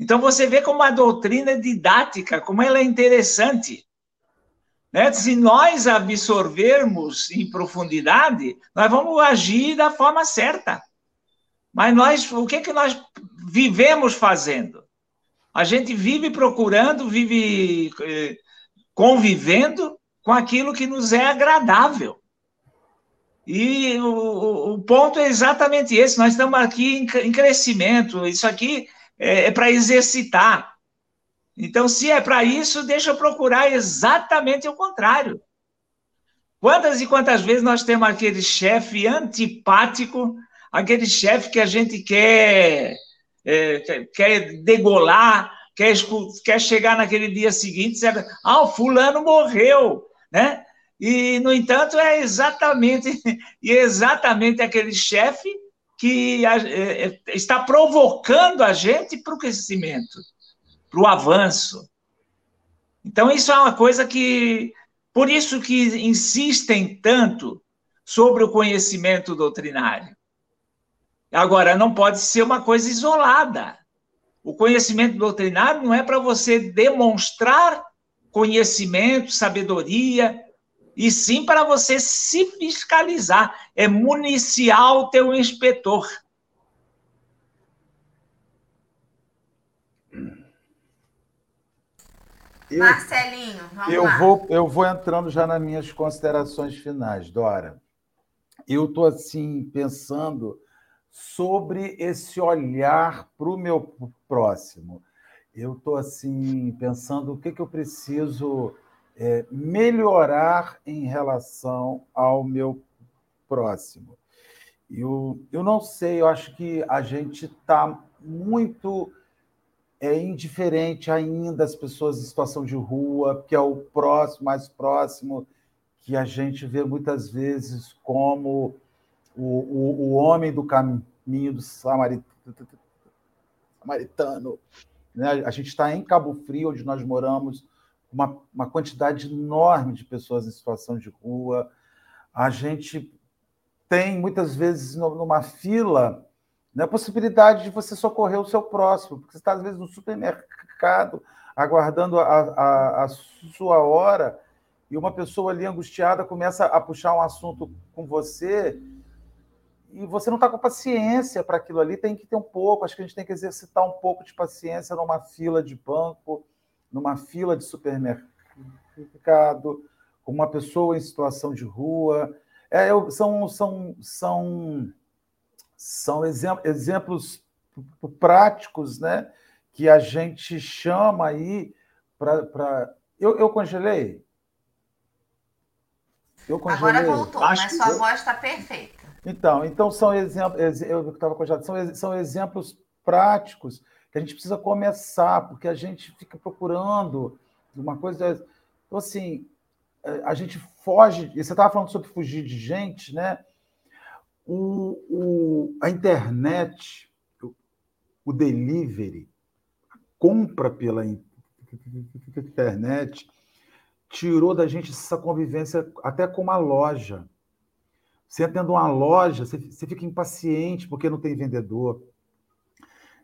Então você vê como a doutrina é didática, como ela é interessante. Né? Se nós absorvermos em profundidade, nós vamos agir da forma certa. Mas nós, o que, que nós vivemos fazendo? A gente vive procurando, vive eh, convivendo com aquilo que nos é agradável. E o, o, ponto é exatamente esse: nós estamos aqui em, em crescimento, isso aqui é, é para exercitar. Então, se é para isso, deixa eu procurar exatamente o contrário. Quantas e quantas vezes nós temos aquele chefe antipático, aquele chefe que a gente quer, é, quer degolar, quer, quer chegar naquele dia seguinte dizer, ah, o fulano morreu, né? E, no entanto, é exatamente, (laughs) e é exatamente aquele chefe que é, é, está provocando a gente para o crescimento, para o avanço. Então, isso é uma coisa que. Por isso que insistem tanto sobre o conhecimento doutrinário. Agora, não pode ser uma coisa isolada. O conhecimento doutrinário não é para você demonstrar conhecimento, sabedoria, e sim para você se fiscalizar, é municiar o teu inspetor. Eu, Marcelinho, vamos eu lá. Vou, eu vou entrando já nas minhas considerações finais, Dora. Eu estou assim pensando sobre esse olhar para o meu próximo. Eu estou assim pensando o que, que eu preciso é, melhorar em relação ao meu próximo. Eu, eu não sei, eu acho que a gente está muito é, indiferente ainda às pessoas em situação de rua, que é o próximo, mais próximo, que a gente vê muitas vezes como o, o, o homem do caminho do samaritano. Né? A gente está em Cabo Frio, onde nós moramos, uma, uma quantidade enorme de pessoas em situação de rua. A gente tem, muitas vezes, numa fila, né, a possibilidade de você socorrer o seu próximo, porque você está, às vezes, no supermercado, aguardando a, a, a sua hora, e uma pessoa ali angustiada começa a puxar um assunto com você e você não está com paciência para aquilo ali, tem que ter um pouco, acho que a gente tem que exercitar um pouco de paciência numa fila de banco, numa fila de supermercado, com uma pessoa em situação de rua. É, são, são, são, são exemplos práticos né, que a gente chama aí para. Eu, eu congelei? Eu congelei. Agora voltou, Acho mas sua eu... voz está perfeita. Então, então são exemplos. Eu estava congelado, são, são exemplos práticos que a gente precisa começar, porque a gente fica procurando uma coisa. Então, assim, a gente foge. E você estava falando sobre fugir de gente, né? O, o, a internet, o, o delivery, a compra pela internet, tirou da gente essa convivência até com uma loja. Você tendo uma loja, você, você fica impaciente porque não tem vendedor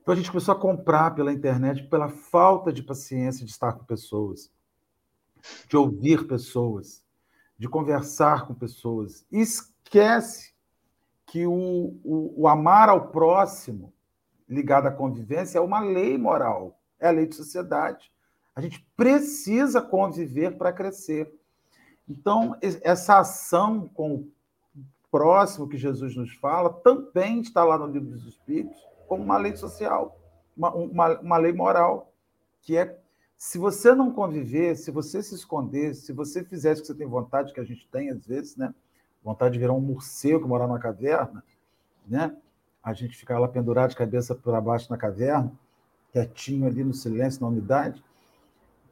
então a gente começou a comprar pela internet pela falta de paciência de estar com pessoas, de ouvir pessoas, de conversar com pessoas. E esquece que o, o, o amar ao próximo, ligado à convivência, é uma lei moral, é a lei de sociedade. A gente precisa conviver para crescer. Então, essa ação com o próximo que Jesus nos fala também está lá no livro dos Espíritos como uma lei social, uma, uma, uma lei moral, que é se você não conviver, se você se esconder, se você fizer o que você tem vontade, que a gente tem às vezes, né? Vontade de virar um morcego, morar numa caverna, né? A gente ficar lá pendurado de cabeça para baixo na caverna, quietinho ali no silêncio, na umidade.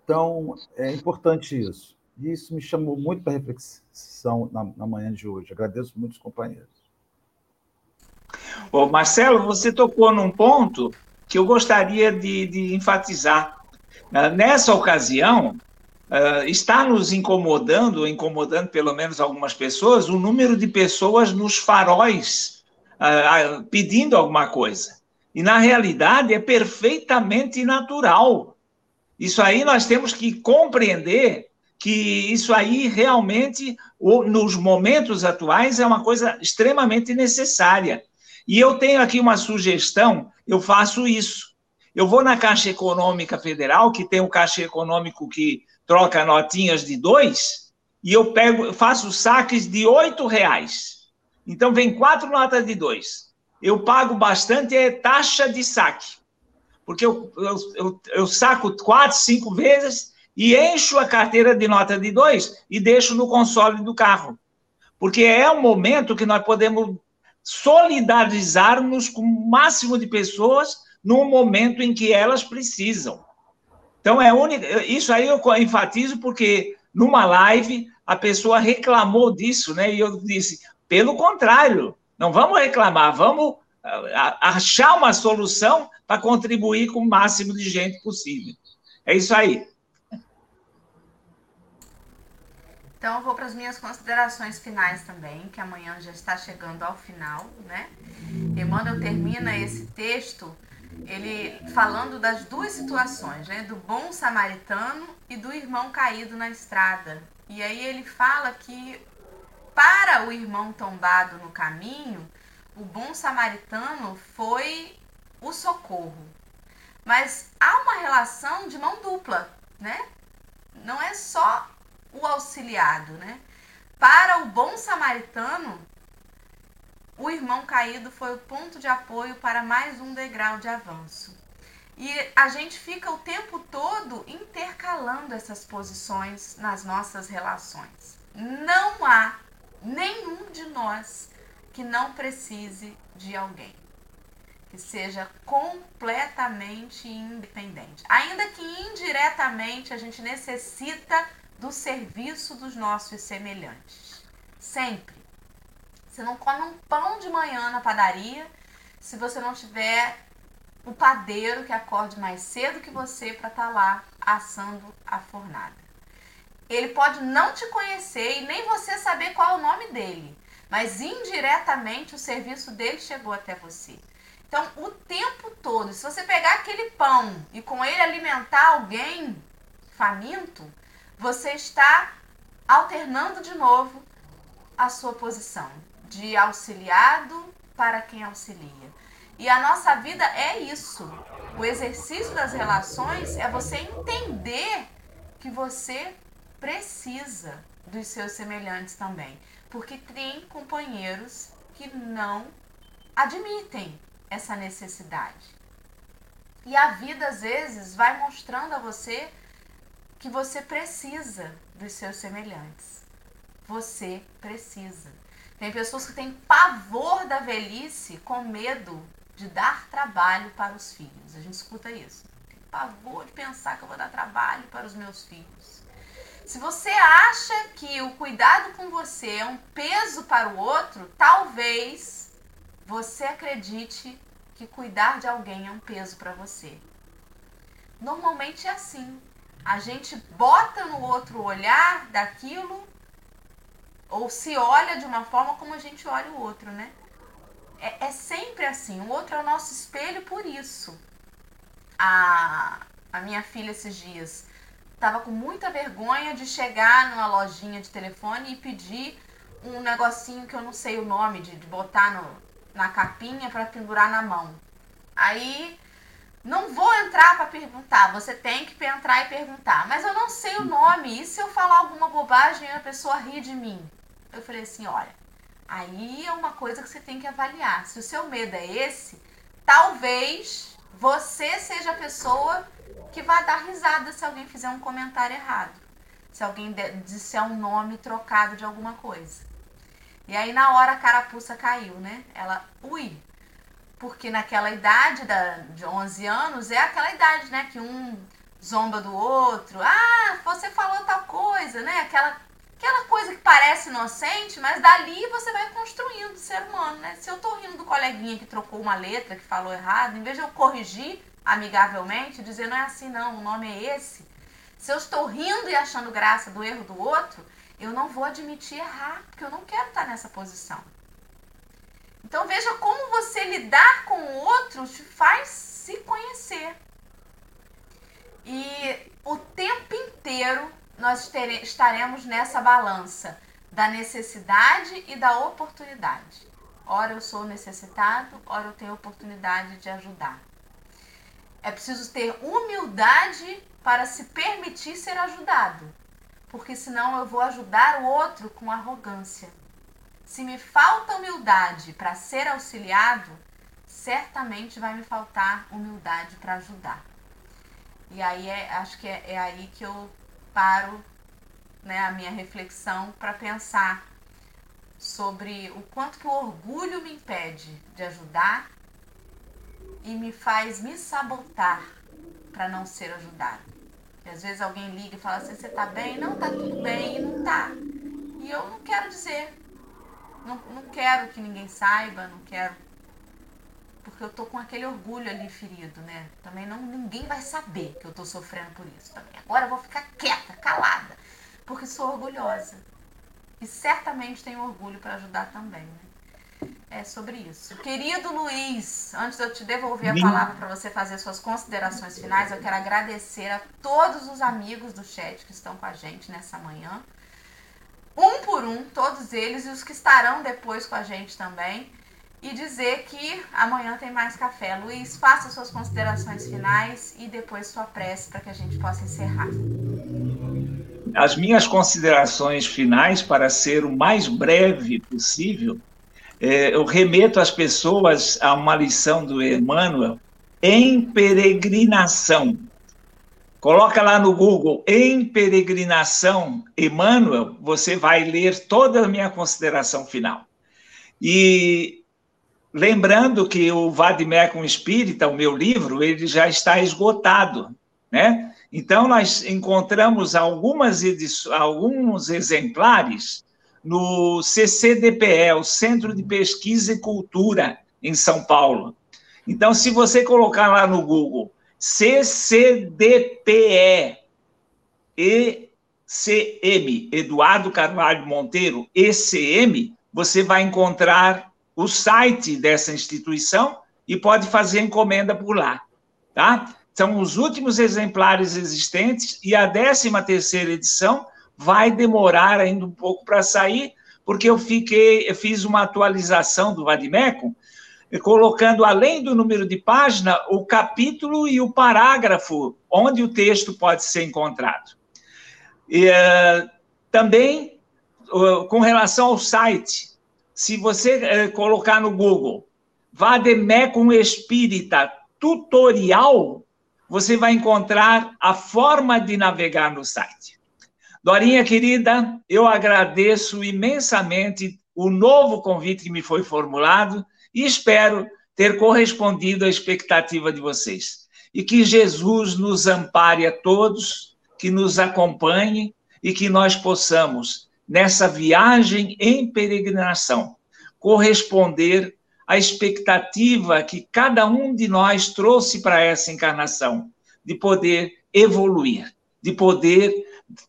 Então, é importante isso. E isso me chamou muito para reflexão na, na manhã de hoje. Agradeço muito os companheiros. Ô, Marcelo, você tocou num ponto que eu gostaria de, de enfatizar. Uh, nessa ocasião, uh, está nos incomodando, incomodando pelo menos algumas pessoas, o número de pessoas nos faróis uh, pedindo alguma coisa. E, na realidade, é perfeitamente natural. Isso aí nós temos que compreender que isso aí realmente, nos momentos atuais, é uma coisa extremamente necessária. E eu tenho aqui uma sugestão, eu faço isso. Eu vou na Caixa Econômica Federal, que tem o Caixa Econômico que troca notinhas de dois, e eu pego, faço saques de oito reais. Então, vem quatro notas de dois. Eu pago bastante é taxa de saque. Porque eu, eu, eu, eu saco quatro, cinco vezes e encho a carteira de nota de dois e deixo no console do carro. Porque é um momento que nós podemos solidarizar-nos com o máximo de pessoas no momento em que elas precisam. Então, é única, isso aí eu enfatizo porque numa live a pessoa reclamou disso, né? E eu disse, pelo contrário, não vamos reclamar, vamos ah, achar uma solução para contribuir com o máximo de gente possível. É isso aí. Então, eu vou para as minhas considerações finais também, que amanhã já está chegando ao final, né? Emmanuel termina esse texto ele falando das duas situações, né? Do bom samaritano e do irmão caído na estrada. E aí ele fala que para o irmão tombado no caminho, o bom samaritano foi o socorro. Mas há uma relação de mão dupla, né? Não é só o auxiliado, né? Para o bom samaritano, o irmão caído foi o ponto de apoio para mais um degrau de avanço. E a gente fica o tempo todo intercalando essas posições nas nossas relações. Não há nenhum de nós que não precise de alguém que seja completamente independente. Ainda que indiretamente a gente necessita do serviço dos nossos semelhantes. Sempre. Você não come um pão de manhã na padaria se você não tiver o padeiro que acorde mais cedo que você para estar tá lá assando a fornada. Ele pode não te conhecer e nem você saber qual é o nome dele, mas indiretamente o serviço dele chegou até você. Então, o tempo todo, se você pegar aquele pão e com ele alimentar alguém faminto, você está alternando de novo a sua posição de auxiliado para quem auxilia. E a nossa vida é isso. O exercício das relações é você entender que você precisa dos seus semelhantes também. Porque tem companheiros que não admitem essa necessidade. E a vida, às vezes, vai mostrando a você que você precisa dos seus semelhantes. Você precisa. Tem pessoas que têm pavor da velhice com medo de dar trabalho para os filhos. A gente escuta isso. Tem pavor de pensar que eu vou dar trabalho para os meus filhos. Se você acha que o cuidado com você é um peso para o outro, talvez você acredite que cuidar de alguém é um peso para você. Normalmente é assim. A gente bota no outro olhar daquilo ou se olha de uma forma como a gente olha o outro, né? É, é sempre assim. O outro é o nosso espelho por isso. A, a minha filha esses dias estava com muita vergonha de chegar numa lojinha de telefone e pedir um negocinho que eu não sei o nome, de, de botar no, na capinha para pendurar na mão. Aí não vou entrar para perguntar, você tem que entrar e perguntar, mas eu não sei o nome. E se eu falar alguma bobagem a pessoa ri de mim? Eu falei assim: olha, aí é uma coisa que você tem que avaliar. Se o seu medo é esse, talvez você seja a pessoa que vai dar risada se alguém fizer um comentário errado. Se alguém disser um nome trocado de alguma coisa. E aí na hora a carapuça caiu, né? Ela, ui. Porque naquela idade da, de 11 anos, é aquela idade, né? Que um zomba do outro. Ah, você falou tal coisa, né? Aquela Aquela coisa que parece inocente, mas dali você vai construindo o ser humano, né? Se eu tô rindo do coleguinha que trocou uma letra, que falou errado, em vez de eu corrigir amigavelmente, dizer não é assim não, o nome é esse. Se eu estou rindo e achando graça do erro do outro, eu não vou admitir errar, porque eu não quero estar nessa posição. Então veja como você lidar com o outro te faz se conhecer. E o tempo inteiro nós estaremos nessa balança da necessidade e da oportunidade. Ora eu sou necessitado, ora eu tenho oportunidade de ajudar. É preciso ter humildade para se permitir ser ajudado, porque senão eu vou ajudar o outro com arrogância. Se me falta humildade para ser auxiliado, certamente vai me faltar humildade para ajudar. E aí é, acho que é, é aí que eu paro né, a minha reflexão para pensar sobre o quanto que o orgulho me impede de ajudar e me faz me sabotar para não ser ajudado. E às vezes alguém liga e fala assim, você tá bem? Não, tá tudo bem, e não tá. E eu não quero dizer. Não, não quero que ninguém saiba, não quero. Porque eu tô com aquele orgulho ali ferido, né? Também não ninguém vai saber que eu tô sofrendo por isso também. Agora eu vou ficar quieta, calada, porque sou orgulhosa. E certamente tenho orgulho para ajudar também, né? É sobre isso. Querido Luiz, antes de eu te devolver a palavra para você fazer suas considerações finais, eu quero agradecer a todos os amigos do chat que estão com a gente nessa manhã. Um por um, todos eles e os que estarão depois com a gente também. E dizer que amanhã tem mais café. Luiz, faça suas considerações finais e depois sua prece para que a gente possa encerrar as minhas considerações finais, para ser o mais breve possível, é, eu remeto as pessoas a uma lição do Emmanuel, em peregrinação. Coloca lá no Google, em peregrinação, Emmanuel, você vai ler toda a minha consideração final. E lembrando que o Vadimecum Espírita, o meu livro, ele já está esgotado, né? Então, nós encontramos algumas alguns exemplares no CCDPE, o Centro de Pesquisa e Cultura, em São Paulo. Então, se você colocar lá no Google CCDPE ECM, Eduardo Carvalho Monteiro, ECM, você vai encontrar o site dessa instituição e pode fazer encomenda por lá, tá? São os últimos exemplares existentes e a 13 terceira edição vai demorar ainda um pouco para sair, porque eu fiquei, eu fiz uma atualização do Vadimeco, colocando além do número de página o capítulo e o parágrafo onde o texto pode ser encontrado. E, uh, também uh, com relação ao site, se você uh, colocar no Google Vademecum Espírita Tutorial, você vai encontrar a forma de navegar no site. Dorinha querida, eu agradeço imensamente o novo convite que me foi formulado e espero ter correspondido à expectativa de vocês. E que Jesus nos ampare a todos, que nos acompanhe e que nós possamos, nessa viagem em peregrinação, corresponder a expectativa que cada um de nós trouxe para essa encarnação, de poder evoluir, de poder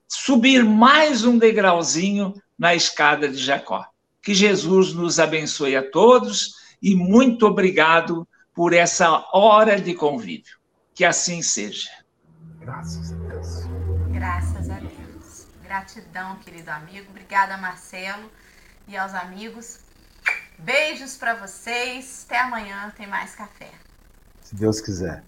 subir mais um degrauzinho na escada de Jacó. Que Jesus nos abençoe a todos e muito obrigado por essa hora de convívio. Que assim seja. Graças a Deus. Graças a Deus. Gratidão, querido amigo. Obrigada, Marcelo, e aos amigos. Beijos para vocês. Até amanhã, tem mais café. Se Deus quiser.